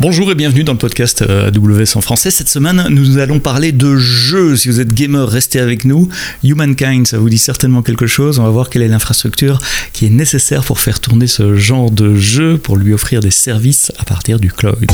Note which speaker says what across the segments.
Speaker 1: Bonjour et bienvenue dans le podcast euh, AWS en français. Cette semaine, nous allons parler de jeux. Si vous êtes gamer, restez avec nous. Humankind, ça vous dit certainement quelque chose. On va voir quelle est l'infrastructure qui est nécessaire pour faire tourner ce genre de jeu, pour lui offrir des services à partir du cloud.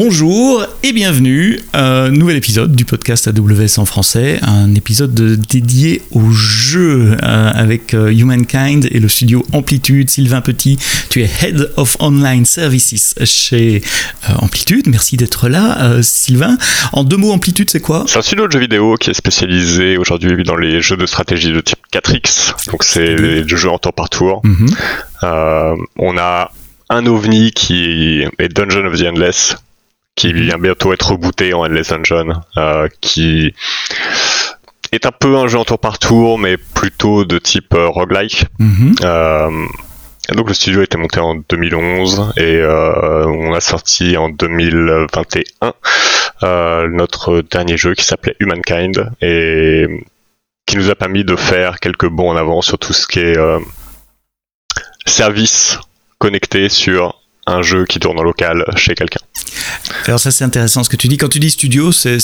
Speaker 1: Bonjour et bienvenue à un nouvel épisode du podcast AWS en français, un épisode dédié au jeu euh, avec euh, Humankind et le studio Amplitude. Sylvain Petit, tu es Head of Online Services chez euh, Amplitude. Merci d'être là, Sylvain. En deux mots, Amplitude, c'est quoi?
Speaker 2: C'est un studio de jeux vidéo qui est spécialisé aujourd'hui dans les jeux de stratégie de type 4X. Donc c'est des jeux en tour par tour. Mhm. on a un ovni qui est Dungeon of the Endless, qui vient bientôt être rebooté en Endless Dungeon, euh, qui est un peu un jeu en tour par tour, mais plutôt de type euh, roguelike. Mhm. Euh, donc le studio a été monté en 2011 et on a sorti en 2021 notre dernier jeu qui s'appelait Humankind et qui nous a permis de faire quelques bons en avant sur tout ce qui est service connecté sur un jeu qui tourne en local chez quelqu'un.
Speaker 1: Alors ça c'est intéressant ce que tu dis. Quand tu dis studio, c'est,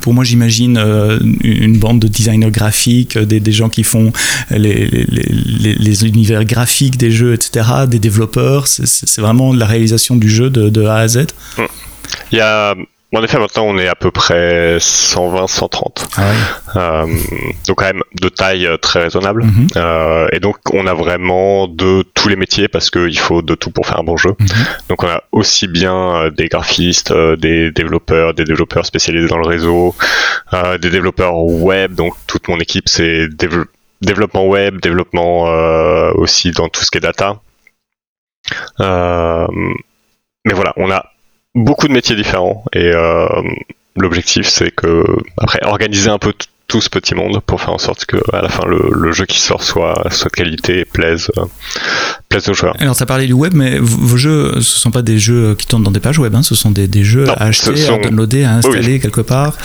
Speaker 1: pour moi j'imagine euh, une bande de designers graphiques, des, des gens qui font les, les, les, univers graphiques des jeux, etc., des développeurs. C'est, vraiment la réalisation du jeu de, de A à Z?
Speaker 2: Il y a en effet, maintenant, on est à peu près 120, 130. Ah euh, donc, quand même, de taille euh, très raisonnable. Mhm. euh, et donc, on a vraiment de tous les métiers parce qu'il faut de tout pour faire un bon jeu. Mhm. Donc, on a aussi bien des graphistes, des développeurs, des développeurs spécialisés dans le réseau, des développeurs web. Donc, toute mon équipe, c'est développement web, développement aussi dans tout ce qui est data. mais voilà, on a beaucoup de métiers différents et euh, l'objectif c'est que après organiser un peu tout ce petit monde pour faire en sorte que à la fin le, jeu qui sort soit, soit de qualité et plaise, euh, plaise aux joueurs.
Speaker 1: Alors ça parlait du web, mais vos jeux ce sont pas des jeux qui tournent dans des pages web, hein, ce sont des, des jeux à acheter, à downloader, à installer quelque part.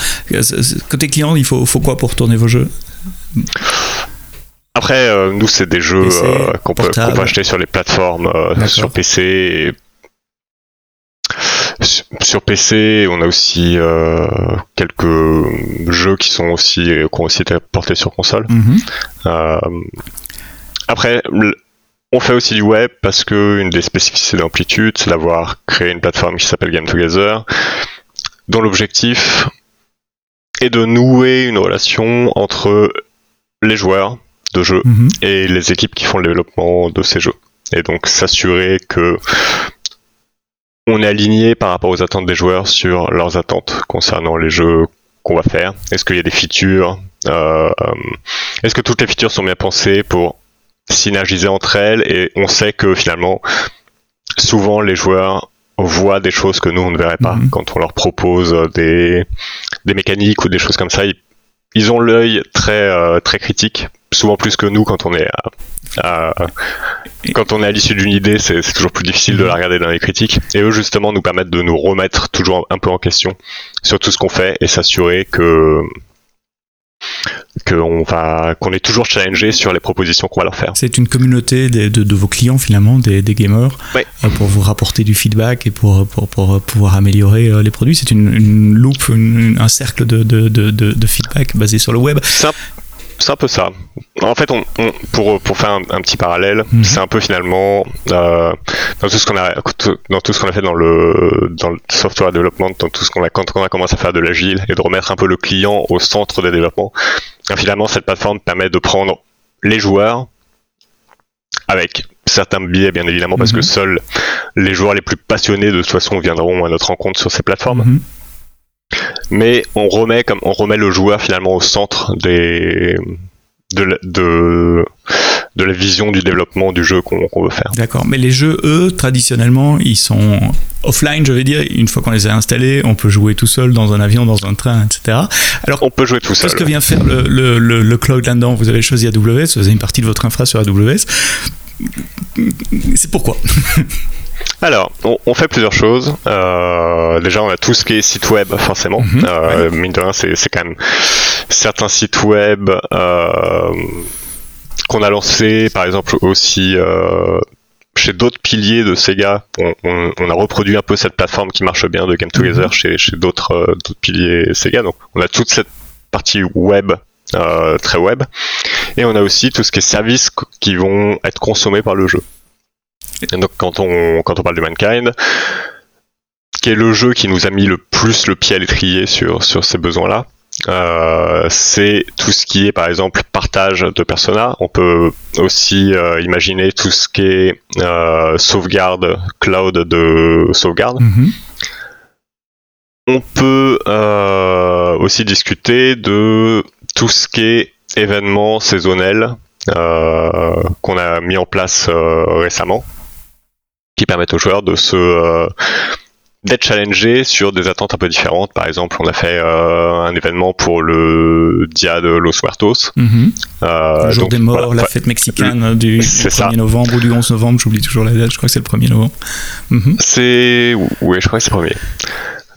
Speaker 1: Côté client, il faut, faut quoi pour tourner vos jeux?
Speaker 2: Après, euh, nous, c'est des jeux qu'on peut, peut, acheter sur les plateformes, sur PC et sur PC, on a aussi euh, quelques jeux qui sont aussi qui ont aussi été portés sur console. Mhm. Euh, après, on fait aussi du web parce que une des spécificités d'Amplitude, c'est d'avoir créé une plateforme qui s'appelle Game Together, dont l'objectif est de nouer une relation entre les joueurs de jeux mhm. et les équipes qui font le développement de ces jeux. Et donc s'assurer que on est aligné par rapport aux attentes des joueurs sur leurs attentes concernant les jeux qu'on va faire. Est-ce qu'il y a des features euh, Est-ce que toutes les features sont bien pensées pour synergiser entre elles Et on sait que finalement, souvent les joueurs voient des choses que nous on ne verrait pas mhm. quand on leur propose des, des mécaniques ou des choses comme ça. Ils, ont l'œil très euh, très critique, souvent plus que nous quand on est quand on est à l'issue d'une idée, c'est toujours plus difficile de la regarder dans les critiques. Et eux, justement, nous permettent de nous remettre toujours un peu en question sur tout ce qu'on fait et s'assurer que qu'on va qu'on est toujours challengé sur les propositions qu'on va leur faire.
Speaker 1: C'est une communauté de, de, vos clients finalement, des, des gamers, euh, pour vous rapporter du feedback et pour, pour, pour pouvoir améliorer euh, les produits. C'est une, une loupe, un cercle de, de, feedback basé sur le web.
Speaker 2: C'est un peu ça. En fait, on, pour, pour faire un, petit parallèle, mhm. c'est un peu finalement euh, dans tout ce qu'on a dans tout ce qu'on a fait dans le dans le software development, dans tout ce qu'on a quand on a commencé à faire de l'agile et de remettre un peu le client au centre des développements. finalement, cette plateforme permet de prendre les joueurs avec certains biais bien évidemment parce que mhm. seuls les joueurs les plus passionnés de toute façon viendront à notre rencontre sur ces plateformes. Mhm mais on remet comme on remet le joueur finalement au centre des de, de, de la vision du développement du jeu qu'on veut faire.
Speaker 1: D'accord, mais les jeux, eux, traditionnellement, ils sont offline, je vais dire. Une fois qu'on les a installés, on peut jouer tout seul dans un avion, dans un train, etc.
Speaker 2: Alors, on peut jouer tout seul.
Speaker 1: Qu'est-ce que vient faire le, le, le, cloud là-dedans? Vous avez choisi AWS, vous avez une partie de votre infra sur AWS. C'est pourquoi?
Speaker 2: Alors, on, fait plusieurs choses. Euh, déjà, on a tout ce qui est site web, forcément. Mhm. euh, Mine de rien, c'est quand même certains sites web euh, qu'on a lancés, par exemple aussi euh, chez d'autres piliers de Sega. On, on, on, a reproduit un peu cette plateforme qui marche bien de Game Together mhm. chez, chez d'autres piliers Sega. Donc, on a toute cette partie web euh, très web. Et on a aussi tout ce qui est services qui vont être consommés par le jeu. Et donc quand on, quand on parle de Mankind, qui est le jeu qui nous a mis le plus le pied à l'étrier sur, sur ces besoins-là, euh, c'est tout ce qui est par exemple partage de Persona. On peut aussi euh, imaginer tout ce qui est euh, sauvegarde cloud de sauvegarde. Mm-hmm. On peut aussi discuter de tout ce qui est événements saisonnels qu'on a mis en place récemment, qui permettent aux joueurs de se euh, d'être challengés sur des attentes un peu différentes. Par exemple, on a fait un événement pour le Dia de Los Muertos.
Speaker 1: Mhm. le jour des morts, la fête mexicaine du, 1er novembre ou du 11 novembre, j'oublie toujours la date, je crois que c'est le 1er novembre.
Speaker 2: Mhm. C'est... Oui, je crois que c'est le 1er.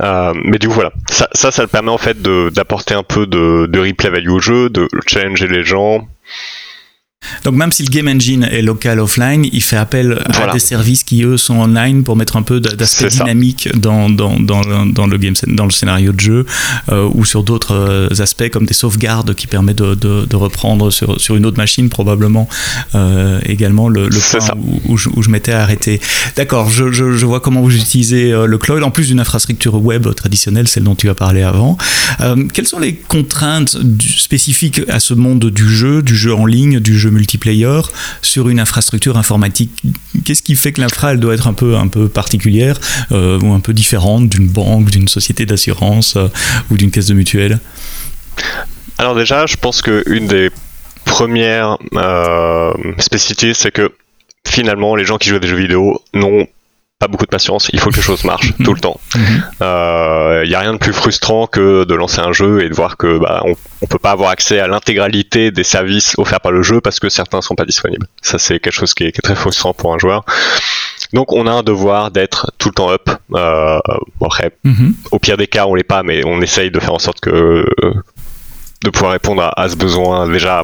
Speaker 2: Euh, mais du coup voilà, ça, ça, ça permet en fait d'apporter un peu de, de replay value au jeu, de challenger les gens,
Speaker 1: donc même si le game engine est local offline, il fait appel à des services qui eux sont online pour mettre un peu d'aspect dynamique dans, dans, dans, dans, le game dans le scénario de jeu euh, ou sur d'autres euh, aspects comme des sauvegardes qui permettent de, de, de reprendre sur, sur une autre machine probablement euh, également le, le point où, je, où, je, m'étais arrêté. D'accord, je, je, je, vois comment vous utilisez le cloud en plus d'une infrastructure web traditionnelle, celle dont tu as parlé avant. Euh, quelles sont les contraintes spécifiques à ce monde du jeu, du jeu en ligne, du jeu multiplayer sur une infrastructure informatique. Qu'est-ce qui fait que l'infra elle doit être un peu un particulière euh, ou un peu différente d'une banque, d'une société d'assurance euh, ou d'une caisse de mutuelle?
Speaker 2: Alors déjà, je pense que une des premières euh, spécificités, c'est que finalement, les gens qui jouent à des jeux vidéo n'ont pas beaucoup de patience, il faut que les choses marchent tout le temps. Il mhm. euh, y a rien de plus frustrant que de lancer un jeu et de voir que bah, on, on peut pas avoir accès à l'intégralité des services offerts par le jeu parce que certains sont pas disponibles. Ça c'est quelque chose qui est, très frustrant pour un joueur. Donc on a un devoir d'être tout le temps up. Euh, après, mhm. au pire des cas on l'est pas, mais on essaye de faire en sorte que de pouvoir répondre à, à ce besoin déjà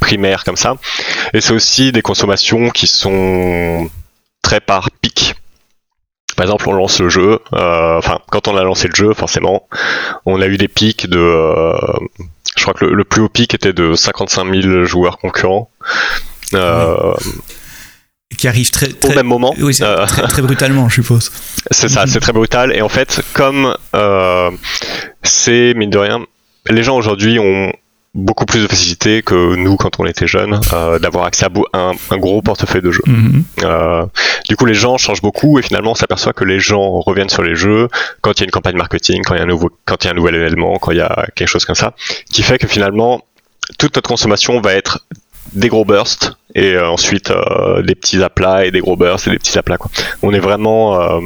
Speaker 2: primaire comme ça. Et c'est aussi des consommations qui sont très par pic. Par exemple, on lance le jeu. Euh, enfin, quand on a lancé le jeu, forcément, on a eu des pics de. Euh, je crois que le, plus haut pic était de 55 000 joueurs concurrents.
Speaker 1: Euh, qui arrive très,
Speaker 2: au même moment.
Speaker 1: Oui, très, très, brutalement, je suppose.
Speaker 2: C'est ça, c'est très brutal. Et en fait, comme c'est mine de rien, les gens aujourd'hui ont beaucoup plus de facilité que nous quand on était jeunes euh, d'avoir accès à un, un, gros portefeuille de jeux. Mhm. euh, du coup, les gens changent beaucoup et finalement, on s'aperçoit que les gens reviennent sur les jeux quand il y a une campagne marketing, quand il y a un nouveau, quand il y a un nouvel événement, quand il y a quelque chose comme ça, qui fait que finalement, toute notre consommation va être des gros bursts et euh, ensuite euh, des petits aplats et des gros bursts et des petits aplats. Quoi. On est vraiment euh,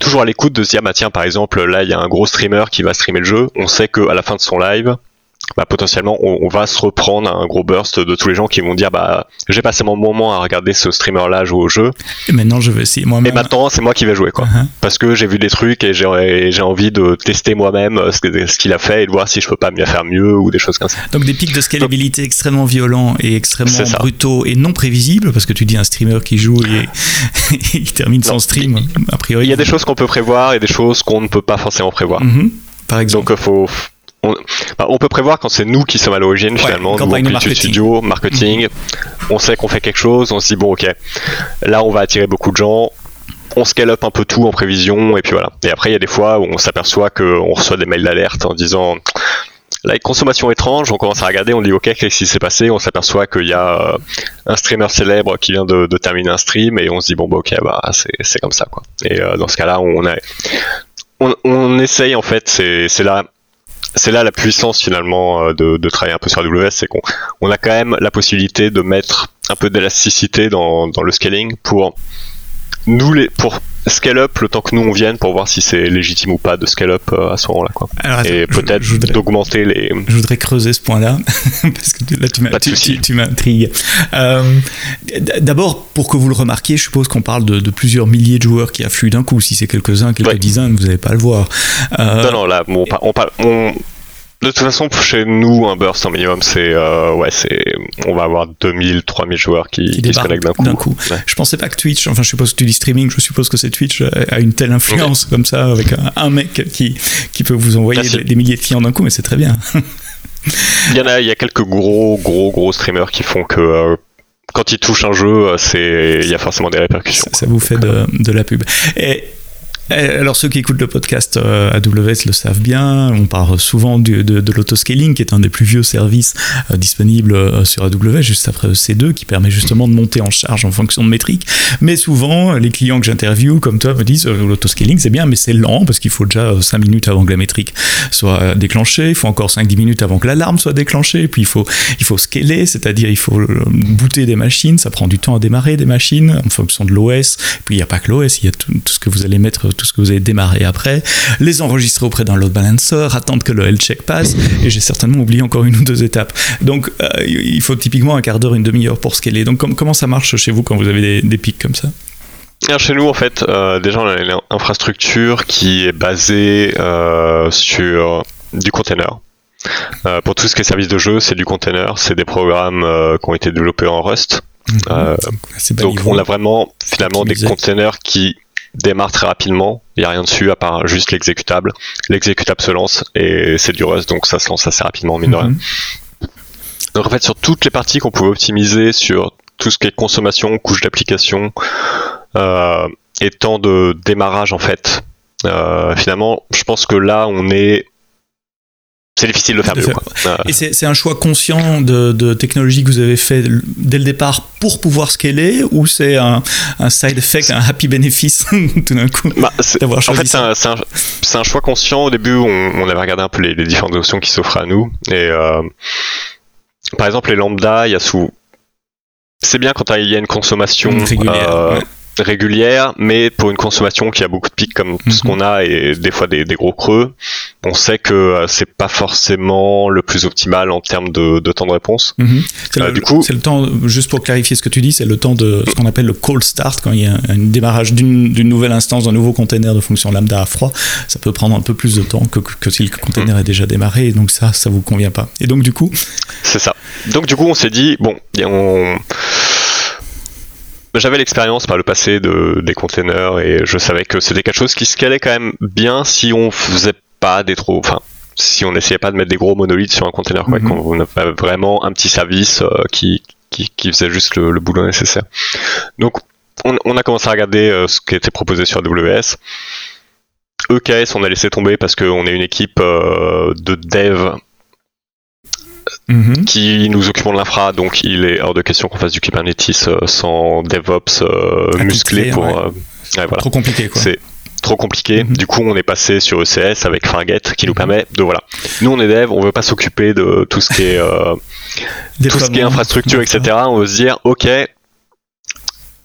Speaker 2: toujours à l'écoute de se dire bah tiens par exemple là il y a un gros streamer qui va streamer le jeu. On sait que à la fin de son live bah, potentiellement on, va se reprendre un gros burst de tous les gens qui vont dire bah j'ai passé mon moment à regarder ce streamer là jouer au jeu.
Speaker 1: Et maintenant je vais essayer moi-même.
Speaker 2: Et maintenant c'est moi qui vais jouer quoi. Uh-huh. parce que j'ai vu des trucs et j'ai envie de tester moi-même ce, ce qu'il a fait et de voir si je peux pas mieux faire mieux ou des choses comme ça.
Speaker 1: Donc des pics de scalabilité extrêmement violents et extrêmement brutaux et non prévisibles parce que tu dis un streamer qui joue et il termine son stream a priori.
Speaker 2: Il y a des choses qu'on peut prévoir et des choses qu'on ne peut pas forcément prévoir.
Speaker 1: Mm-hmm. par exemple.
Speaker 2: Donc faut on, bah, on, peut prévoir quand c'est nous qui sommes à l'origine finalement, nous marketing. studio, marketing, on sait qu'on fait quelque chose, on se dit bon ok, là on va attirer beaucoup de gens, on scale up un peu tout en prévision et puis voilà. Et après il y a des fois où on s'aperçoit qu'on reçoit des mails d'alerte en disant la consommation étrange, on commence à regarder, on dit ok qu'est-ce qui s'est passé, on s'aperçoit qu'il y a euh, un streamer célèbre qui vient de, de, terminer un stream et on se dit bon bah ok bah c'est comme ça quoi. Et euh, dans ce cas-là on a on, on essaye en fait, c'est là c'est là la puissance finalement euh, de, travailler un peu sur AWS, c'est qu'on on a quand même la possibilité de mettre un peu d'élasticité dans, dans le scaling pour nous les pour scale up le temps que nous on vienne pour voir si c'est légitime ou pas de scale up à ce moment-là quoi. et peut-être d'augmenter les.
Speaker 1: Je voudrais creuser ce point-là parce que là tu m'as tu, tu, m'intrigues. D'abord pour que vous le remarquiez, je suppose qu'on parle de, de, plusieurs milliers de joueurs qui affluent d'un coup. Si c'est quelques-uns, quelques dizaines, vous n'allez pas le voir.
Speaker 2: Non non là on, on, on, de toute façon, chez nous, un burst en minimum, c'est euh, ouais, c'est on va avoir 2000, 3000 joueurs qui, qui, se connectent d'un coup.
Speaker 1: Je pensais pas que Twitch, enfin, je suppose que tu dis streaming, je suppose que c'est Twitch a une telle influence comme ça avec un, mec qui qui peut vous envoyer des, milliers de clients d'un coup, mais c'est très bien.
Speaker 2: il y en a, il y a quelques gros, gros, gros streamers qui font que euh, quand ils touchent un jeu, c'est il y a forcément des répercussions.
Speaker 1: Ça, ça vous fait de, de, la pub. Et euh, alors ceux qui écoutent le podcast euh, AWS le savent bien, on parle souvent de, l'autoscaling qui est un des plus vieux services euh, disponibles sur AWS juste après EC2 qui permet justement de monter en charge en fonction de métriques. Mais souvent les clients que j'interviewe comme toi me disent l'autoscaling c'est bien mais c'est lent parce qu'il faut déjà 5 minutes avant que la métrique soit déclenchée, il faut encore 5-10 minutes avant que l'alarme soit déclenchée, puis il faut, scaler, c'est-à-dire il faut booter des machines, ça prend du temps à démarrer des machines en fonction de l'OS, puis il n'y a pas que l'OS, il y a tout, ce que vous allez mettre tout ce que vous avez démarré après, les enregistrer auprès d'un load balancer, attendre que le health check passe, et j'ai certainement oublié encore une ou deux étapes. Donc euh, il faut typiquement un quart d'heure, une demi-heure pour scaler. Donc comment ça marche chez vous quand vous avez des, pics comme ça?
Speaker 2: Chez nous, en fait, euh, déjà, on a une infrastructure qui est basée euh, sur du container. pour tout ce qui est service de jeu, c'est du container, c'est des programmes qui ont été développés en Rust. Mhm. donc on a vraiment finalement des containers qui démarre très rapidement. Il n'y a rien dessus à part juste l'exécutable. L'exécutable se lance et c'est du Rust, donc ça se lance assez rapidement, mine de rien. Mhm. Donc en fait, sur toutes les parties qu'on pouvait optimiser, sur tout ce qui est consommation, couche d'application euh, et temps de démarrage en fait, euh, finalement, je pense que là, on est c'est difficile de faire mieux.
Speaker 1: Et c'est un choix conscient de, technologie que vous avez fait dès le départ pour pouvoir scaler ou c'est un, side effect, un happy bénéfice tout d'un coup
Speaker 2: bah, En fait, c'est un, choix conscient. Au début, on, avait regardé un peu les, différentes options qui s'offrent à nous. Et euh, par exemple, les lambda, il y a sous. C'est bien quand il y a une consommation régulière. Euh, régulière, mais pour une consommation qui a beaucoup de pics comme ce mhm. qu'on a et des fois des, gros creux, on sait que euh, c'est pas forcément le plus optimal en termes de, temps de réponse.
Speaker 1: Mhm. Euh, du coup, c'est le temps, juste pour clarifier ce que tu dis, c'est le temps de ce qu'on appelle le cold start quand il y a un démarrage d'une nouvelle instance, d'un nouveau container de fonction lambda à froid. Ça peut prendre un peu plus de temps que, que, si le container est déjà démarré, et donc ça, ça vous convient pas. Et donc du coup,
Speaker 2: c'est ça. Donc du coup, on s'est dit bon, on j'avais l'expérience par le passé de, des containers et je savais que c'était quelque chose qui se calait quand même bien si on faisait pas des trop, enfin, si on essayait pas de mettre des gros monolithes sur un container, quoi, mm quand on avait vraiment un petit service euh, qui, qui, qui, faisait juste le, boulot nécessaire. Donc, on, on, a commencé à regarder euh, ce qui était proposé sur AWS. EKS, on a laissé tomber parce qu'on est une équipe euh, de dev Mhm. qui nous occupons de l'infra, donc il est hors de question qu'on fasse du Kubernetes euh, sans DevOps euh, musclé pour. Euh,
Speaker 1: trop compliqué quoi.
Speaker 2: C'est trop compliqué. Mhm. Du coup, on est passé sur ECS avec Fargate qui nous mhm. permet de voilà. Nous, on est dev, on veut pas s'occuper de tout ce qui est tout ce qui est infrastructure, etc. On veut se dire, ok,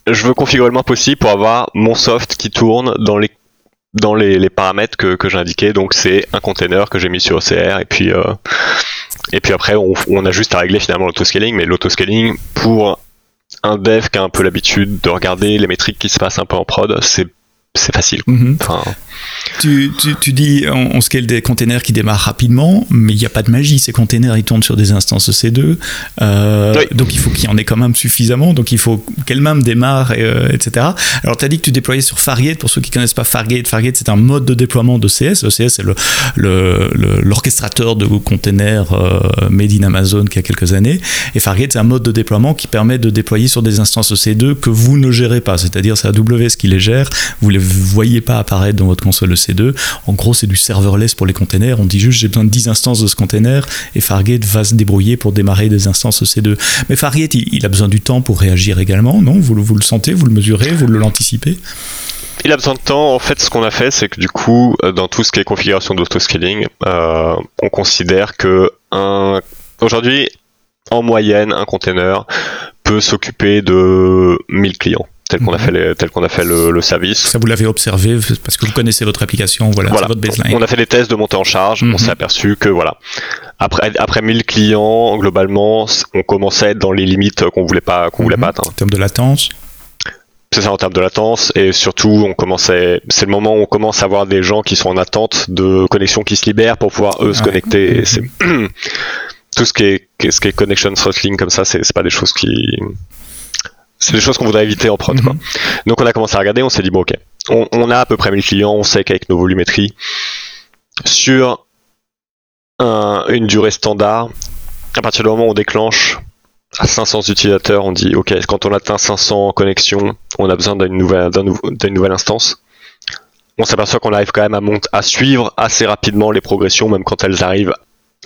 Speaker 2: je veux configurer le moins possible pour avoir mon soft qui tourne dans les dans les, paramètres que, que j'ai indiqués. Donc c'est un container que j'ai mis sur OCR et puis euh, et puis après on, on, a juste à régler finalement l'autoscaling. Mais l'autoscaling pour un dev qui a un peu l'habitude de regarder les métriques qui se passent un peu en prod, c'est c'est facile.
Speaker 1: Mhm. tu, tu, tu, dis on, scale des containers qui démarrent rapidement, mais il n'y a pas de magie. Ces containers ils tournent sur des instances C2, euh, donc il faut qu'il y en ait quand même suffisamment. Donc il faut qu'elle-même démarre, euh, etc. Alors tu as dit que tu déployais sur Fargate. Pour ceux qui connaissent pas Fargate, Fargate c'est un mode de déploiement de CS. Le CS c'est l'orchestrateur le, de containers euh, made in Amazon qui a quelques années. Et Fargate c'est un mode de déploiement qui permet de déployer sur des instances C2 que vous ne gérez pas. C'est-à-dire c'est AWS qui les gère. Vous les voyez pas apparaître dans votre console EC2. En gros, c'est du serverless pour les containers. On dit juste j'ai besoin de 10 instances de ce container et Fargate va se débrouiller pour démarrer des instances EC2. Mais Fargate, il, a besoin du temps pour réagir également, non? Vous, le sentez, vous le mesurez, vous l'anticipez?
Speaker 2: Il a besoin de temps. En fait, ce qu'on a fait, c'est que du coup, euh, dans tout ce qui est configuration d'autoscaling, euh, on considère que aujourd'hui, en moyenne, un container peut s'occuper de 1000 clients. Tel qu'on a mhm. fait qu'on a fait le, service.
Speaker 1: Ça vous l'avez observé parce que vous connaissez votre application, voilà,
Speaker 2: voilà.
Speaker 1: votre baseline.
Speaker 2: On a fait des tests de montée en charge, on mhm. s'est aperçu que voilà, après après 1000 clients globalement, on commençait à être dans les limites qu'on voulait pas qu'on voulait mhm. pas atteindre.
Speaker 1: En termes de latence.
Speaker 2: C'est ça en termes de latence et surtout on commençait, c'est le moment où on commence à avoir des gens qui sont en attente de connexions qui se libèrent pour pouvoir eux se connecter. Tout ce qui est ce qui est connection throttling comme ça, c'est pas des choses qui c'est des choses qu'on voudrait éviter en prod. Mhm. Donc on a commencé à regarder, on s'est dit bon ok, on, a à peu près 1000 clients, on sait qu'avec nos volumétries, sur une durée standard, à partir du moment où on déclenche à 500 utilisateurs, on dit ok, quand on atteint 500 connexions, on a besoin d'une nouvelle, d'une nouvelle instance. On s'aperçoit qu'on arrive quand même à, à suivre assez rapidement les progressions, même quand elles arrivent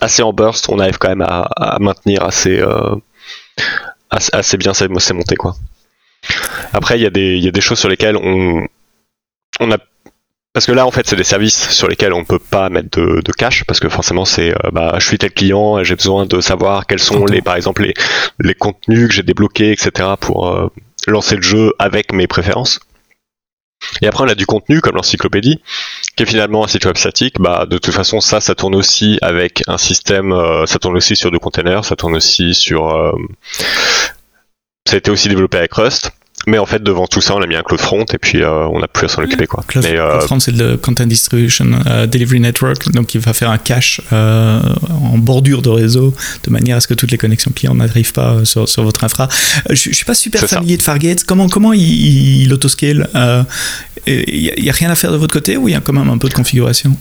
Speaker 2: assez en burst, on arrive quand même à, maintenir assez, euh, assez, bien ces, montées quoi. Après il y, a des, y a des choses sur lesquelles on, on a parce que là en fait c'est des services sur lesquels on peut pas mettre de, de cash parce que forcément c'est euh, bah je suis tel client et j'ai besoin de savoir quels sont les par exemple les, les contenus que j'ai débloqués etc pour euh, lancer le jeu avec mes préférences. Et après, on a du contenu comme l'encyclopédie, qui est finalement un site web statique. Bah, de toute façon, ça, ça tourne aussi avec un système, euh, ça tourne aussi sur du containers, ça tourne aussi sur. Ça a été aussi développé avec Rust. Mais en fait, devant tout ça, on a mis un CloudFront et puis euh, on n'a plus à s'en occuper. Quoi.
Speaker 1: Cloud, euh, CloudFront, c'est le Content Distribution euh, Delivery Network, donc il va faire un cache en bordure de réseau de manière à ce que toutes les connexions clients n'arrivent pas sur, sur, votre infra. je, ne suis pas super familier de Fargate. Comment, comment il, il autoscale Il n'y a, rien à faire de votre côté ou il y a quand même un peu de configuration?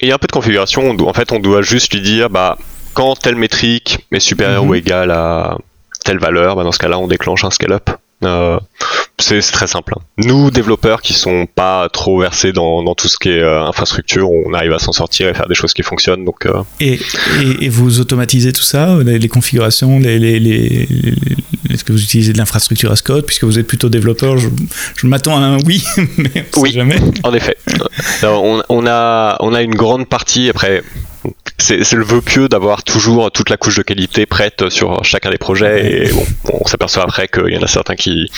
Speaker 2: Il y a un peu de configuration. en fait, on doit juste lui dire bah, quand telle métrique est supérieure mhm. ou égale à telle valeur, bah, dans ce cas-là, on déclenche un scale-up. Euh, c'est très simple. Hein. Nous, développeurs qui sont pas trop versés dans, tout ce qui est euh, infrastructure, on arrive à s'en sortir et faire des choses qui fonctionnent. Donc, euh.
Speaker 1: et, et, vous automatisez tout ça, les, configurations, les, les, les est-ce que vous utilisez de l'infrastructure as code puisque vous êtes plutôt développeur Je, je m'attends à un oui, mais
Speaker 2: oui,
Speaker 1: jamais.
Speaker 2: En effet, on, on, a on a une grande partie après c'est le vœu pieux d'avoir toujours toute la couche de qualité prête sur chacun des projets et bon, on s'aperçoit après qu'il y en a certains qui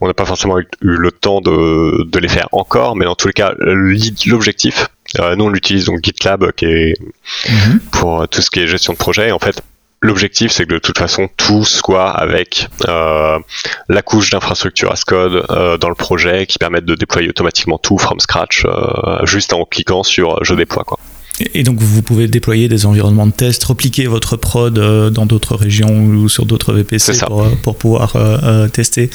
Speaker 2: on n'a pas forcément eu, le temps de, de, les faire encore mais dans tous les cas l'objectif euh, nous on utilise donc GitLab qui est mhm. pour tout ce qui est gestion de projet en fait L'objectif, c'est que de toute façon, tout soit avec euh, la couche d'infrastructure as code euh, dans le projet qui permette de déployer automatiquement tout from scratch, euh, juste en cliquant sur je déploie. Quoi.
Speaker 1: Et donc vous pouvez déployer des environnements de test, repliquer votre prod euh, dans d'autres régions ou sur d'autres VPC pour, euh, pour, pouvoir euh, tester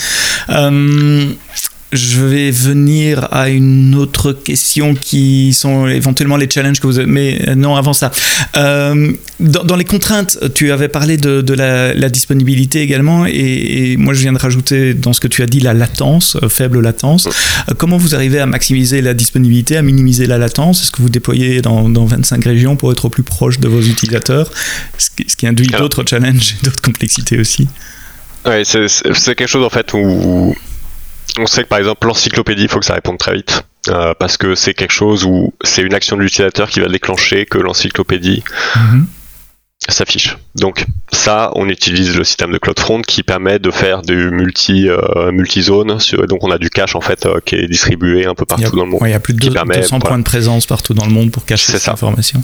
Speaker 1: je vais venir à une autre question qui sont éventuellement les challenges que vous avez. Mais euh, non, avant ça. Euh, dans, les contraintes, tu avais parlé de, la, disponibilité également. Et, moi, je viens de rajouter dans ce que tu as dit la latence, euh, faible latence. comment vous arrivez à maximiser la disponibilité, à minimiser la latence? Est-ce que vous déployez dans, 25 régions pour être au plus proche de vos utilisateurs? Ce qui, ce qui induit d'autres challenges et d'autres complexités aussi.
Speaker 2: Ouais, c'est quelque chose en fait où on sait que par exemple l'encyclopédie, il faut que ça réponde très vite. Euh, parce que c'est quelque chose où c'est une action de l'utilisateur qui va déclencher que l'encyclopédie mhm. s'affiche. Donc ça, on utilise le système de CloudFront qui permet de faire du multi euh, multi zone. Donc on a du cache en fait euh, qui est distribué un peu partout dans le monde.
Speaker 1: il y a plus de 200 points de présence partout dans le monde pour cacher cette information.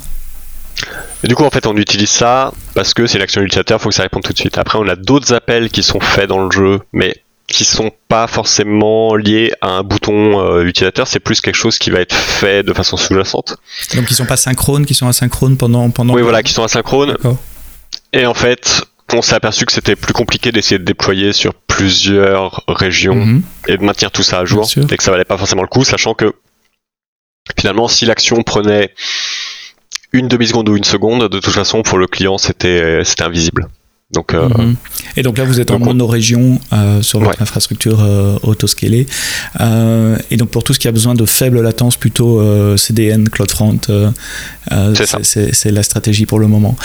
Speaker 2: Et du coup, en fait, on utilise ça parce que c'est l'action de l'utilisateur, il faut que ça réponde tout de suite. Après, on a d'autres appels qui sont faits dans le jeu, mais qui sont pas forcément liés à un bouton euh, utilisateur, c'est plus quelque chose qui va être fait de façon sous-jacente.
Speaker 1: Donc ils sont pas synchrones, qui sont asynchrones pendant pendant.
Speaker 2: Oui, voilà, qui sont asynchrones. Et en fait, on s'est aperçu que c'était plus compliqué d'essayer de déployer sur plusieurs régions mhm. et de maintenir tout ça à jour, et que ça valait pas forcément le coup, sachant que finalement, si l'action prenait une demi-seconde ou une seconde, de toute façon, pour le client, c'était c'était invisible. Donc, euh,
Speaker 1: mhm. Et donc là, vous êtes en monorégion euh, sur votre infrastructure euh, autoscalée. Euh, et donc pour tout ce qui a besoin de faible latence, plutôt CDN, CloudFront, c'est la stratégie pour le moment.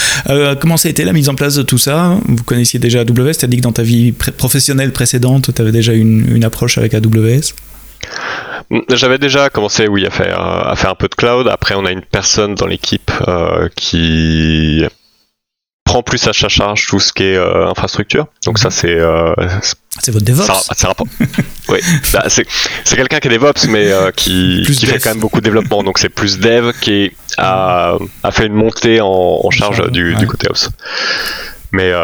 Speaker 1: comment ça a été la mise en place de tout ça? Vous connaissiez déjà AWS Tu as dit que dans ta vie professionnelle précédente, tu avais déjà une, une approche avec AWS
Speaker 2: j'avais déjà commencé, oui, à faire à faire un peu de cloud. Après, on a une personne dans l'équipe qui prend plus à sa charge tout ce qui est infrastructure. Donc ça c'est
Speaker 1: c'est votre DevOps.
Speaker 2: Ça, oui, bah, c'est quelqu'un qui est DevOps, mais qui, qui fait quand même beaucoup de développement. Donc c'est plus Dev qui a, a fait une montée en, charge du, du, côté Ops. Mais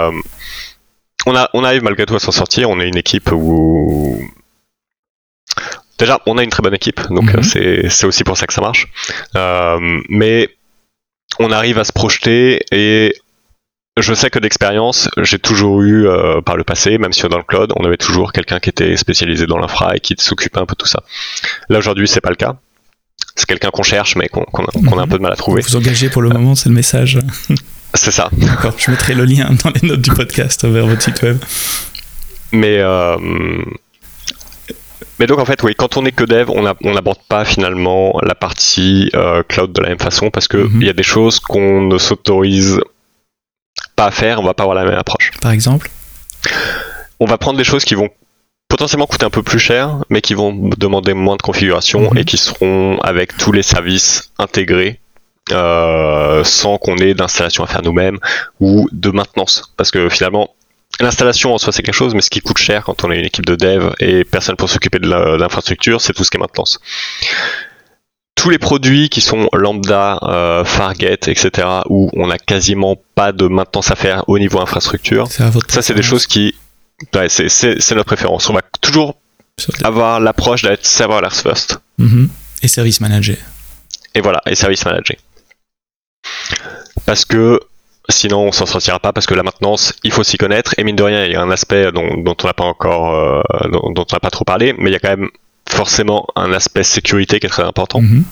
Speaker 2: on, a, on arrive malgré tout à s'en sortir. On est une équipe où déjà on a une très bonne équipe, donc mhm. c'est aussi pour ça que ça marche. Euh, mais on arrive à se projeter et je sais que d'expérience, j'ai toujours eu euh, par le passé, même si dans le cloud, on avait toujours quelqu'un qui était spécialisé dans l'infra et qui s'occupait un peu de tout ça. Là aujourd'hui, c'est pas le cas. C'est quelqu'un qu'on cherche, mais qu'on a un peu de mal à trouver.
Speaker 1: Vous engagez pour le moment, c'est le message.
Speaker 2: C'est ça.
Speaker 1: D'accord, je mettrai le lien dans les notes du podcast vers votre site web.
Speaker 2: Mais, euh, mais donc en fait, oui, quand on est que dev, on n'aborde pas finalement la partie euh, cloud de la même façon parce qu'il mhm. y a des choses qu'on ne s'autorise pas à faire, on va pas avoir la même approche.
Speaker 1: Par exemple?
Speaker 2: On va prendre des choses qui vont potentiellement coûter un peu plus cher, mais qui vont demander moins de configuration mhm. et qui seront avec tous les services intégrés euh, sans qu'on ait d'installation à faire nous-mêmes ou de maintenance. Parce que finalement, l'installation en soi c'est quelque chose, mais ce qui coûte cher quand on a une équipe de dev et personne pour s'occuper de l'infrastructure, c'est tout ce qui est maintenance. Tous les produits qui sont lambda, euh, Fargate, etc., où on n'a quasiment pas de maintenance à faire au niveau infrastructure, ça c'est des choses qui, c'est notre préférence. On va toujours avoir l'approche d'être serverless first.
Speaker 1: Mm-hmm. Et service manager.
Speaker 2: Et voilà, et service manager parce que sinon on s'en sortira pas parce que la maintenance il faut s'y connaître et mine de rien il y a un aspect dont, on n'a pas encore euh, dont, on n'a pas trop parlé mais il y a quand même forcément un aspect sécurité qui est très important mm-hmm.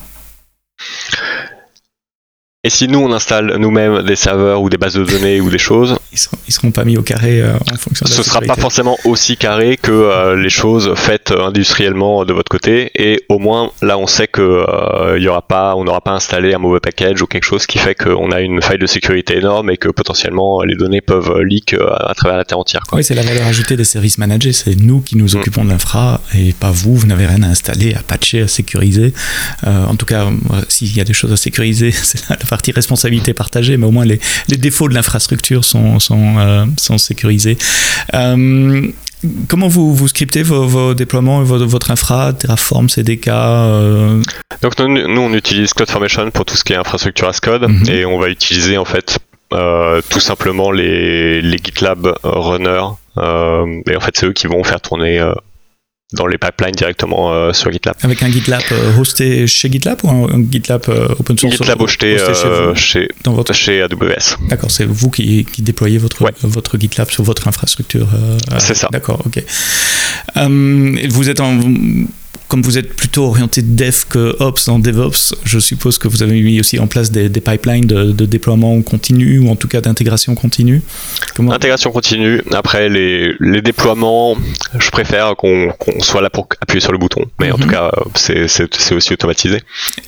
Speaker 2: Et si nous on installe nous-mêmes des serveurs ou des bases de données ou des choses,
Speaker 1: ils seront, seront pas mis au carré euh, en fonction. De
Speaker 2: ce sera pas forcément aussi carré que euh, les choses faites industriellement de votre côté. Et au moins là on sait que euh, y aura pas, on n'aura pas installé un mauvais package ou quelque chose qui fait qu'on a une faille de sécurité énorme et que potentiellement les données peuvent leak à travers la terre entière.
Speaker 1: Oui, c'est la valeur ajoutée des services managés. C'est nous qui nous mm. occupons de l'infra et pas vous. Vous n'avez rien à installer, à patcher, à sécuriser. en tout cas, s'il y a des choses à sécuriser, c'est la partie responsabilité partagée, mais au moins les, les défauts de l'infrastructure sont, sont, euh, sont sécurisés. Euh, comment vous, vous scriptez vos, vos déploiements, votre, votre infra, Terraform, CDK euh?
Speaker 2: Donc nous, on utilise CloudFormation pour tout ce qui est infrastructure as code mhm. et on va utiliser en fait tout simplement les, les GitLab runners et en fait c'est eux qui vont faire tourner dans les pipelines directement euh, sur GitLab.
Speaker 1: Avec un GitLab euh, hosté chez GitLab ou un, GitLab euh, open source
Speaker 2: GitLab hosté, chez, dans votre... chez AWS.
Speaker 1: D'accord, c'est vous qui, qui, déployez votre, votre GitLab sur votre infrastructure.
Speaker 2: c'est ça.
Speaker 1: D'accord, ok. vous êtes en comme vous êtes plutôt orienté dev que ops dans DevOps, je suppose que vous avez mis aussi en place des, pipelines de, déploiement continu ou en tout cas d'intégration continue.
Speaker 2: Comment... Intégration continue. Après les, déploiements, je préfère qu'on soit là pour appuyer sur le bouton, mais en tout mhm. cas c'est aussi automatisé.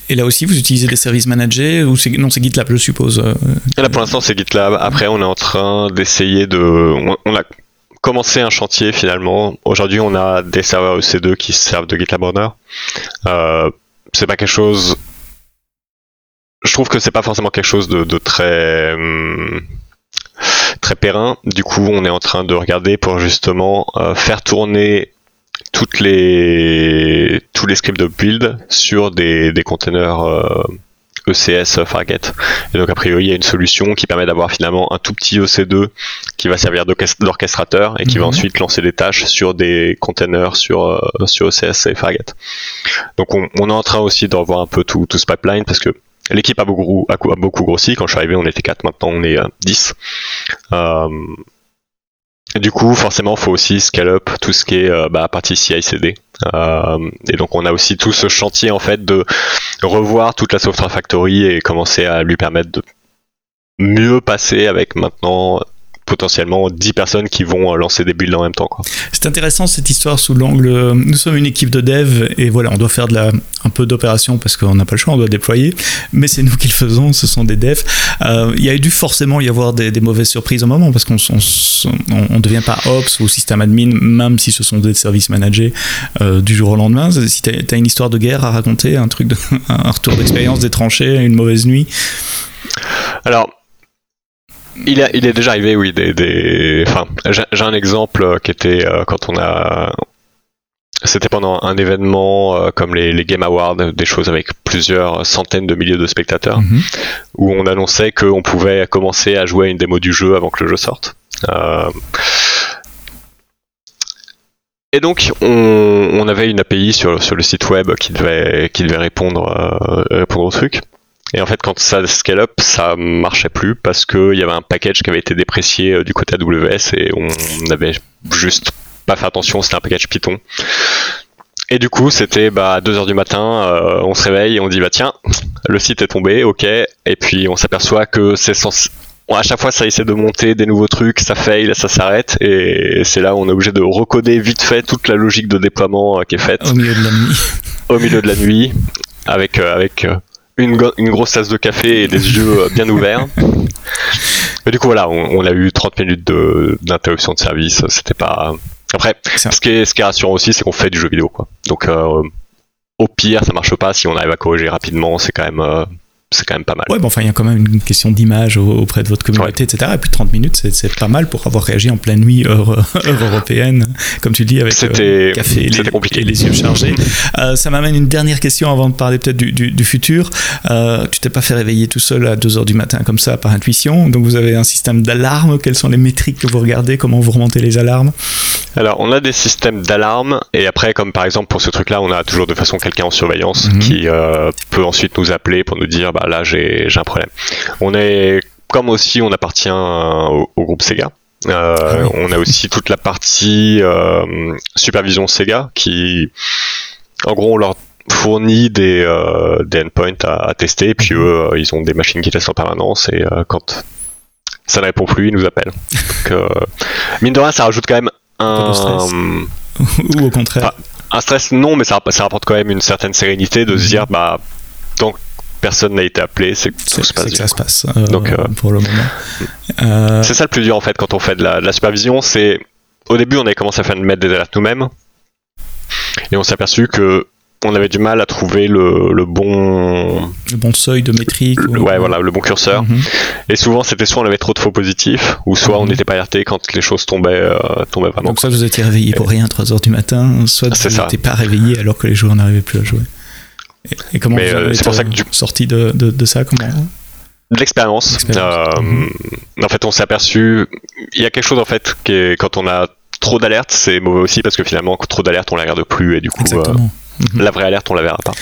Speaker 1: Et là aussi vous utilisez des services managés ou non c'est GitLab je suppose. Euh,
Speaker 2: là pour l'instant c'est GitLab. Après on est en train d'essayer de, on a commencer un chantier finalement. Aujourd'hui, on a des serveurs EC2 qui servent de GitLab Runner. Euh, c'est pas quelque chose. Je trouve que c'est pas forcément quelque chose de, très hum, très périn. Du coup, on est en train de regarder pour justement euh, faire tourner toutes les tous les scripts de build sur des, des containers euh, ECS Fargate. Et donc a priori il y a une solution qui permet d'avoir finalement un tout petit EC2 qui va servir d'orchestrateur et qui va mhm. ensuite lancer des tâches sur des containers sur, euh, sur ECS et Fargate. Donc on, est en train aussi de revoir un peu tout, tout ce pipeline parce que l'équipe a beaucoup, a beaucoup grossi. Quand je suis arrivé on était 4, maintenant on est 10. Euh, du coup, forcément, faut aussi scale up tout ce qui est euh, bah, partie CI/CD. Euh, et donc, on a aussi tout ce chantier en fait de revoir toute la software factory et commencer à lui permettre de mieux passer avec maintenant potentiellement 10 personnes qui vont euh, lancer des builds en même temps.
Speaker 1: C'est intéressant cette histoire sous l'angle. Euh, nous sommes une équipe de dev et voilà, on doit faire de la, un peu d'opération parce qu'on n'a pas le choix, on doit déployer, mais c'est nous qui le faisons, ce sont des devs. Euh, il y a dû forcément y avoir des, mauvaises surprises au moment parce qu'on ne devient pas Ops ou système admin, même si ce sont des services managés du jour au lendemain. Si tu as, une histoire de guerre à raconter, un truc, de, un retour d'expérience des tranchées, une mauvaise nuit.
Speaker 2: Alors, il, il est déjà arrivé, oui. Des, des... Enfin, j'ai un exemple qui était quand on a c'était pendant un événement euh, comme les, les, Game Awards, des choses avec plusieurs centaines de milliers de spectateurs, mhm. où on annonçait qu'on pouvait commencer à jouer à une démo du jeu avant que le jeu sorte. Euh... Et donc, on, on, avait une API sur, sur le site web qui devait, qui devait répondre, euh, répondre au truc. Et en fait, quand ça scale up, ça marchait plus parce qu'il y avait un package qui avait été déprécié euh, du côté AWS et on avait juste pas fait attention, c'était un package Python. Et du coup, c'était bah, 2h du matin, euh, on se réveille et on dit bah tiens, le site est tombé, ok, et puis on s'aperçoit que c'est censé... à chaque fois, ça essaie de monter des nouveaux trucs, ça fail, ça s'arrête, et c'est là où on est obligé de recoder vite fait toute la logique de déploiement euh, qui est faite.
Speaker 1: Au milieu de la nuit.
Speaker 2: Au milieu de la nuit, avec, euh, avec une, une, grosse tasse de café et des yeux bien ouverts. Mais du coup, voilà, on, on a eu 30 minutes d'interruption de, de service, c'était pas après, ce qui, est, ce qui est rassurant aussi, c'est qu'on fait du jeu vidéo, quoi. Donc, euh, au pire, ça marche pas. Si on arrive à corriger rapidement, c'est quand même euh, c'est quand même pas mal.
Speaker 1: Ouais, bon, enfin, il y a quand même une question d'image auprès de votre communauté, etc. Et puis 30 minutes, c'est pas mal pour avoir réagi en pleine nuit, heure, européenne, comme tu dis, avec euh, café et les, et les, yeux chargés. Euh, ça m'amène une dernière question avant de parler peut-être du, du, futur. Euh, tu t'es pas fait réveiller tout seul à 2h du matin comme ça par intuition, donc vous avez un système d'alarme. Quelles sont les métriques que vous regardez? Comment vous remontez les alarmes?
Speaker 2: Alors, on a des systèmes d'alarme, et après, comme par exemple pour ce truc-là, on a toujours de façon quelqu'un en surveillance mhm. qui euh, peut ensuite nous appeler pour nous dire bah, bah, là j'ai un problème. On est comme aussi on appartient au, groupe Sega. Euh, ah on a aussi toute la partie euh, supervision Sega qui, en gros, on leur fournit des, euh, des endpoints à, tester, et puis eux, ils ont des machines qui testent en permanence, et quand ça ne répond plus, ils nous appellent. Donc, mine de rien, ça rajoute quand même un.
Speaker 1: Ou au contraire
Speaker 2: Un stress, non, mais ça, ça rapporte quand même une certaine sérénité de se dire, bah, tant personne n'a été appelé, c'est que tout se passe.
Speaker 1: Que ça se passe euh, Donc, euh, pour le moment.
Speaker 2: Euh, c'est ça le plus dur en fait quand on fait de la, supervision. C'est au début on avait commencé à faire mettre des alertes nous-mêmes et on s'est aperçu que on avait du mal à trouver le, bon
Speaker 1: le bon seuil de métrique
Speaker 2: ouais voilà le bon curseur mhm. et souvent c'était soit on avait trop de faux positifs ou soit on mhm. n'était pas alerté quand les choses tombaient tombaient vraiment
Speaker 1: donc soit vous étiez réveillé pour rien à 3h du matin soit vous n'étiez pas réveillé alors que les joueurs n'arrivaient plus à jouer et, comment vous euh, c'est pour ça que du... sorti de, de, ça comment
Speaker 2: de l'expérience. Euh, en fait, on s'est aperçu, il y a quelque chose en fait qui est, quand on a trop d'alertes, c'est mauvais aussi parce que finalement, trop d'alertes, on la regarde plus et du coup, euh, la vraie alerte, on la verra pas.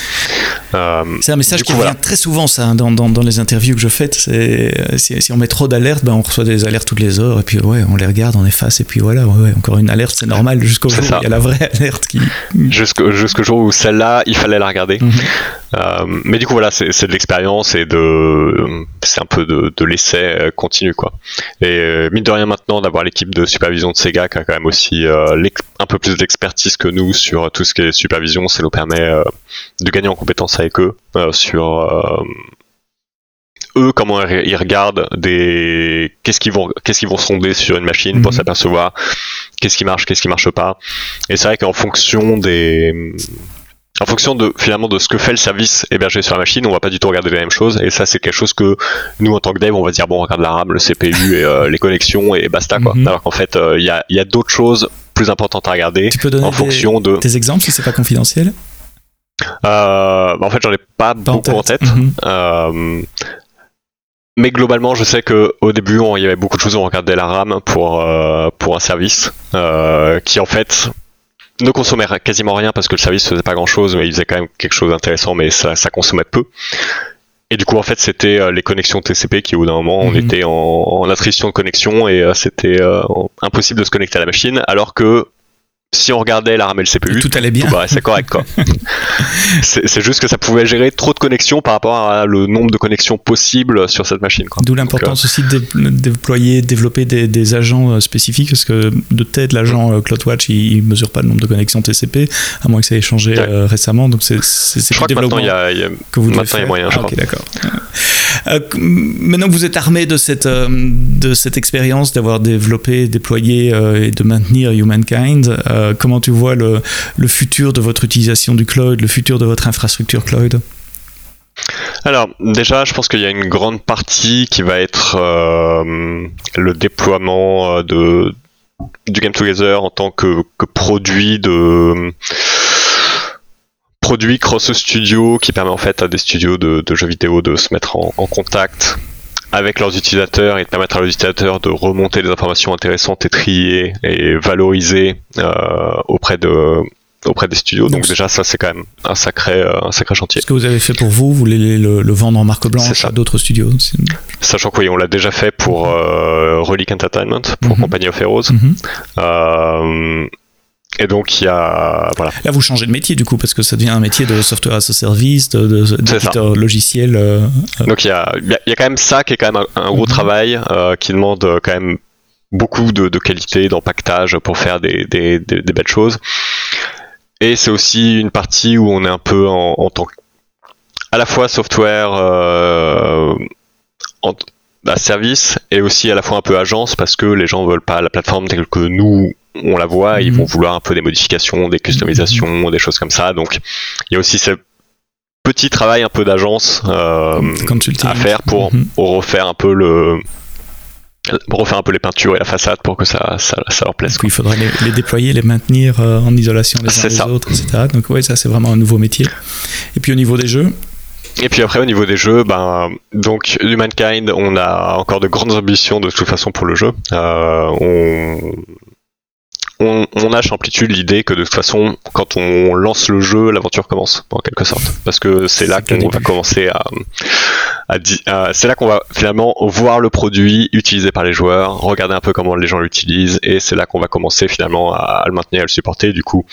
Speaker 1: Euh, c'est un message qui revient très souvent, ça, dans, dans, dans, les interviews que je fais. Si, si, on met trop d'alertes, ben on reçoit des alertes toutes les heures, et puis ouais, on les regarde, on efface, et puis voilà, ouais, encore une alerte, c'est normal jusqu'au jour où il y a la vraie alerte qui.
Speaker 2: Jusqu'au jusqu'au jour où celle-là, il fallait la regarder. Mhm. Euh, mais du coup, voilà, c'est de l'expérience et de, c'est un peu de, de l'essai euh, continu, quoi. Et euh, mine de rien, maintenant, d'avoir l'équipe de supervision de Sega qui a quand même aussi un peu plus d'expertise que nous sur tout ce qui est supervision, ça nous permet de gagner en compétences avec eux sur eux comment ils regardent des qu'est-ce qu'ils vont qu'est-ce qu'ils vont sonder sur une machine pour mhm. s'apercevoir qu'est-ce qui marche qu'est-ce qui marche pas et c'est vrai qu'en fonction des en fonction de finalement de ce que fait le service hébergé sur la machine, on va pas du tout regarder la même chose. Et ça, c'est quelque chose que nous, en tant que dev, on va dire bon, on regarde la RAM, le CPU et euh, les connexions et basta quoi. Mhm. Alors qu'en fait, euh, il y, a, y a d'autres choses plus importantes à regarder
Speaker 1: tu peux donner en fonction de. Tes exemples si c'est pas confidentiel?
Speaker 2: Euh, bah, en fait, j'en ai pas, beaucoup en tête. Mhm. Mais globalement, je sais que au début, il y avait beaucoup de choses où on regardait la RAM pour pour un service qui en fait ne consommait quasiment rien parce que le service faisait pas grand chose, mais il faisait quand même quelque chose d'intéressant, mais ça, consommait peu. Et du coup, en fait, c'était euh, les connexions TCP qui, au bout d'un moment, on mhm. était en, attrition de connexion et euh, c'était euh, impossible de se connecter à la machine, alors que si on regardait la RAM et le CPU,
Speaker 1: tout allait bien.
Speaker 2: c'est correct quoi. c'est juste que ça pouvait gérer trop de connexions par rapport à le nombre de connexions possibles sur cette machine.
Speaker 1: D'où l'importance euh, aussi de déployer, développer des, agents euh, spécifiques parce que de tête l'agent euh, CloudWatch il, mesure pas le nombre de connexions TCP à moins que ça ait changé récemment. Donc c'est
Speaker 2: crois que maintenant il y a, que vous maintenant, il y a moyen.
Speaker 1: Ah, ok d'accord. Maintenant que vous êtes armé de cette de cette expérience d'avoir développé, déployé et de maintenir Humankind. Euh, comment tu vois le, futur de votre utilisation du cloud, le futur de votre infrastructure cloud?
Speaker 2: Alors déjà, je pense qu'il y a une grande partie qui va être euh, le déploiement euh, de du Game Together en tant que, produit de produit cross studio qui permet en fait à des studios de, jeux vidéo de se mettre en, contact avec leurs utilisateurs et de permettre à leurs utilisateurs de remonter des informations intéressantes et trier et valoriser euh, auprès de auprès des studios. Donc, déjà, ça c'est quand même un sacré, euh, un sacré chantier.
Speaker 1: Ce que vous avez fait pour vous, vous voulez le, vendre en marque blanche à d'autres studios
Speaker 2: Sachant qu'on on l'a déjà fait pour euh, Relic Entertainment, pour mhm. Company of Heroes. Mhm. Euh, et donc il y a voilà.
Speaker 1: Là vous changez de métier du coup parce que ça devient un métier de software as a service, de, de logiciel.
Speaker 2: Donc il y a, y a, quand même ça qui est quand même un, gros mhm. travail qui demande quand même beaucoup de, de qualité, d'empaquetage pour faire des, des, des, des, belles choses. Et c'est aussi une partie où on est un peu en, en tant à la fois software euh, en, bah, service et aussi à la fois un peu agence parce que les gens veulent pas la plateforme telle que nous on la voit, ils mhm. vont vouloir un peu des modifications, des customisations, mhm. des choses comme ça. Donc il y a aussi ce petit travail un peu d'agence euh, à faire pour, mhm. pour refaire un peu le refaire un peu les peintures et la façade pour que ça, ça, leur plaise.
Speaker 1: il faudrait les, déployer, les maintenir euh, en isolation les uns des autres, etc. Donc oui, ça c'est vraiment un nouveau métier. Et puis au niveau des jeux
Speaker 2: et puis après au niveau des jeux, ben donc Humankind, on a encore de grandes ambitions de toute façon pour le jeu. Euh, on, on, on, a chez Amplitude l'idée que de toute façon, quand on lance le jeu, l'aventure commence, en quelque sorte. Parce que c'est là qu'on va commencer à, à, c'est là qu'on va finalement voir le produit utilisé par les joueurs, regarder un peu comment les gens l'utilisent, et c'est là qu'on va commencer finalement à, le maintenir, à le supporter. Du coup,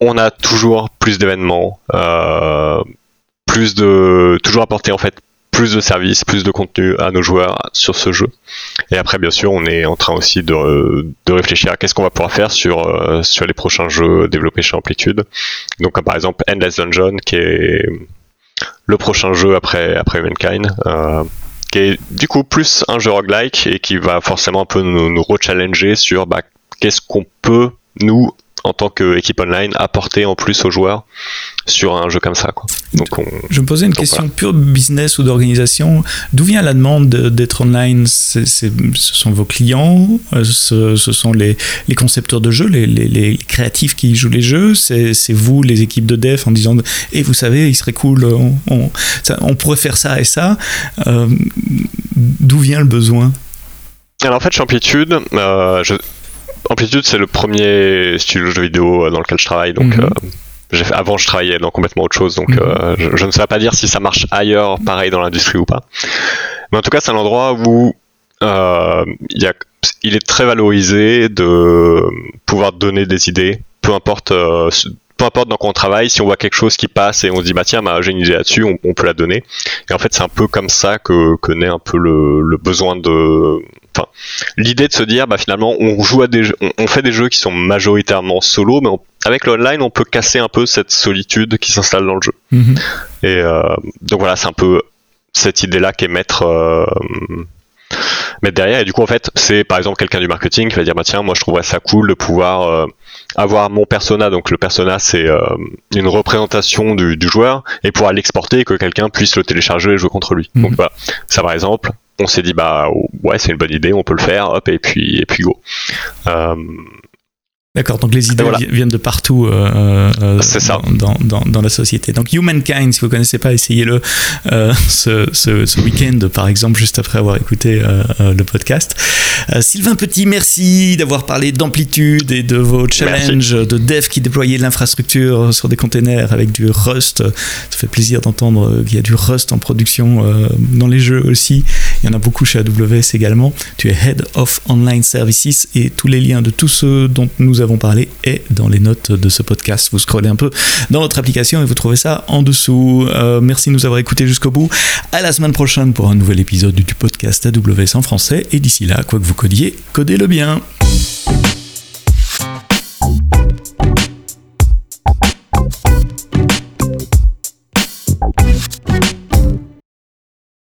Speaker 2: on a toujours plus d'événements, euh, plus de, toujours apporter en fait plus de services, plus de contenu à nos joueurs sur ce jeu. Et après, bien sûr, on est en train aussi de, de réfléchir à qu'est-ce qu'on va pouvoir faire sur, euh, sur les prochains jeux développés chez Amplitude. Donc, par exemple Endless Dungeon, qui est le prochain jeu après, après Mankind. Euh, qui est du coup plus un jeu roguelike et qui va forcément un peu nous, nous re-challenger sur bah, qu'est-ce qu'on peut nous en tant qu'équipe online apporter en plus aux joueurs sur un jeu comme ça. Quoi.
Speaker 1: Donc on... Je me posais une question pure business ou d'organisation. D'où vient la demande d'être online? Ce sont vos clients? Euh, ce, sont les, les, concepteurs de jeux, les, les, créatifs qui jouent les jeux? C'est, vous, les équipes de dev, en disant Et vous savez, il serait cool, on, on, pourrait faire ça et ça. Euh, d'où vient le besoin?
Speaker 2: Alors en fait, chez Amplitude, euh, je, Amplitude, c'est le premier studio de jeux vidéo euh, dans lequel je travaille, donc mhm. euh, avant je travaillais dans complètement autre chose, donc mhm. euh, je, ne sais pas dire si ça marche ailleurs, pareil dans l'industrie ou pas. Mais en tout cas, c'est un endroit où il, y a, il est très valorisé de pouvoir donner des idées, peu importe peu importe dans quoi on travaille, si on voit quelque chose qui passe et on se dit bah tiens bah, j'ai une idée là-dessus, on, peut la donner. Et en fait c'est un peu comme ça que, que naît un peu le, le besoin de enfin, l'idée de se dire, bah finalement, on joue à des, jeux, on, fait des jeux qui sont majoritairement solo, mais avec l'online, on peut casser un peu cette solitude qui s'installe dans le jeu. Mhm. Et euh, donc voilà, c'est un peu cette idée-là qui est mettre euh, mettre derrière. Et du coup, en fait, c'est par exemple quelqu'un du marketing qui va dire, bah tiens, moi je trouverais ça cool de pouvoir euh, avoir mon persona. Donc le persona, c'est une représentation du, du, joueur et pouvoir l'exporter et que quelqu'un puisse le télécharger et jouer contre lui. Donc mhm. voilà, ça par exemple, on s'est dit bah ouais c'est une bonne idée, on peut le faire, hop et puis et puis go. Euh,
Speaker 1: D'accord, donc les idées viennent de partout euh, euh ça. Dans, dans, dans, la société. Donc Humankind, si vous ne connaissez pas, essayez-le euh, ce, ce, ce week-end, par exemple, juste après avoir écouté euh, euh le podcast. Sylvain Petit, merci d'avoir parlé d'amplitude et de vos challenges de dev qui déployaient l'infrastructure sur des containers avec du Rust. Ça fait plaisir d'entendre qu'il y a du Rust en production dans les jeux aussi. Il y en a beaucoup chez AWS également. Tu es Head of Online Services et tous les liens de tous ceux dont nous avons avons parlé est dans les notes de ce podcast. Vous scrollez un peu dans notre application et vous trouvez ça en dessous. Euh, merci de nous avoir écoutés jusqu'au bout. À la semaine prochaine pour un nouvel épisode du podcast AWS en français. Et d'ici là, quoi que vous codiez, codez-le bien.